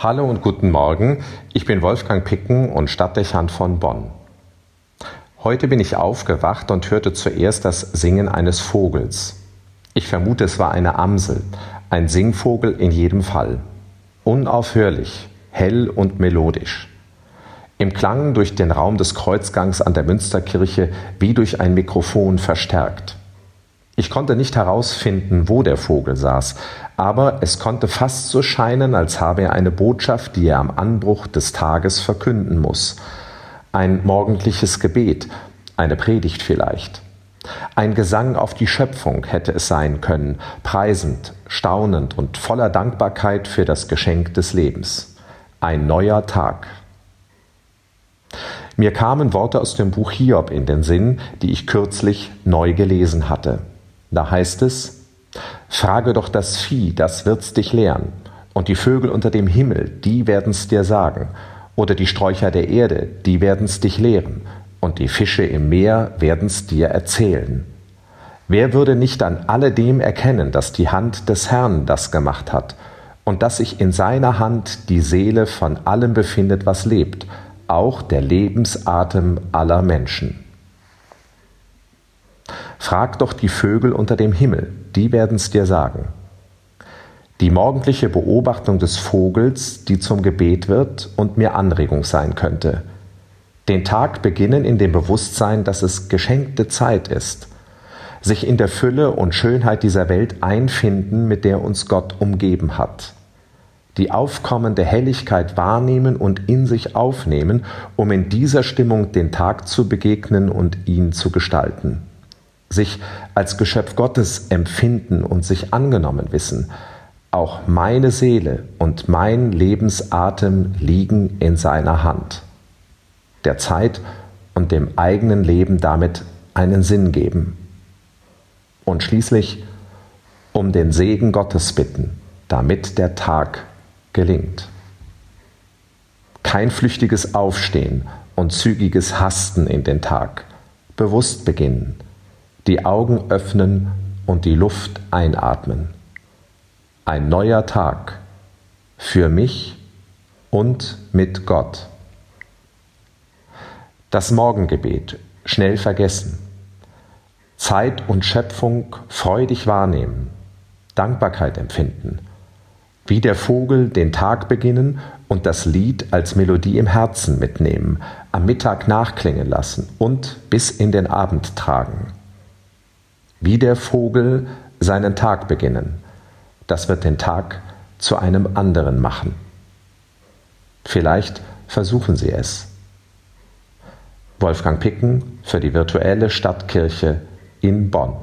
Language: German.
Hallo und guten Morgen, ich bin Wolfgang Picken und Stadtdechant von Bonn. Heute bin ich aufgewacht und hörte zuerst das Singen eines Vogels. Ich vermute, es war eine Amsel, ein Singvogel in jedem Fall. Unaufhörlich, hell und melodisch. Im Klang durch den Raum des Kreuzgangs an der Münsterkirche wie durch ein Mikrofon verstärkt. Ich konnte nicht herausfinden, wo der Vogel saß, aber es konnte fast so scheinen, als habe er eine Botschaft, die er am Anbruch des Tages verkünden muss. Ein morgendliches Gebet, eine Predigt vielleicht. Ein Gesang auf die Schöpfung hätte es sein können, preisend, staunend und voller Dankbarkeit für das Geschenk des Lebens. Ein neuer Tag. Mir kamen Worte aus dem Buch Hiob in den Sinn, die ich kürzlich neu gelesen hatte. Da heißt es, frage doch das Vieh, das wird's dich lehren, und die Vögel unter dem Himmel, die werden's dir sagen, oder die Sträucher der Erde, die werden's dich lehren, und die Fische im Meer werden's dir erzählen. Wer würde nicht an alledem erkennen, dass die Hand des Herrn das gemacht hat, und dass sich in seiner Hand die Seele von allem befindet, was lebt, auch der Lebensatem aller Menschen. Frag doch die Vögel unter dem Himmel, die werden's dir sagen. Die morgendliche Beobachtung des Vogels, die zum Gebet wird und mir Anregung sein könnte. Den Tag beginnen in dem Bewusstsein, dass es geschenkte Zeit ist. Sich in der Fülle und Schönheit dieser Welt einfinden, mit der uns Gott umgeben hat. Die aufkommende Helligkeit wahrnehmen und in sich aufnehmen, um in dieser Stimmung den Tag zu begegnen und ihn zu gestalten sich als Geschöpf Gottes empfinden und sich angenommen wissen, auch meine Seele und mein Lebensatem liegen in seiner Hand. Der Zeit und dem eigenen Leben damit einen Sinn geben. Und schließlich um den Segen Gottes bitten, damit der Tag gelingt. Kein flüchtiges Aufstehen und zügiges Hasten in den Tag, bewusst beginnen, die Augen öffnen und die Luft einatmen. Ein neuer Tag für mich und mit Gott. Das Morgengebet schnell vergessen. Zeit und Schöpfung freudig wahrnehmen. Dankbarkeit empfinden. Wie der Vogel den Tag beginnen und das Lied als Melodie im Herzen mitnehmen, am Mittag nachklingen lassen und bis in den Abend tragen wie der Vogel seinen Tag beginnen. Das wird den Tag zu einem anderen machen. Vielleicht versuchen Sie es. Wolfgang Picken für die virtuelle Stadtkirche in Bonn.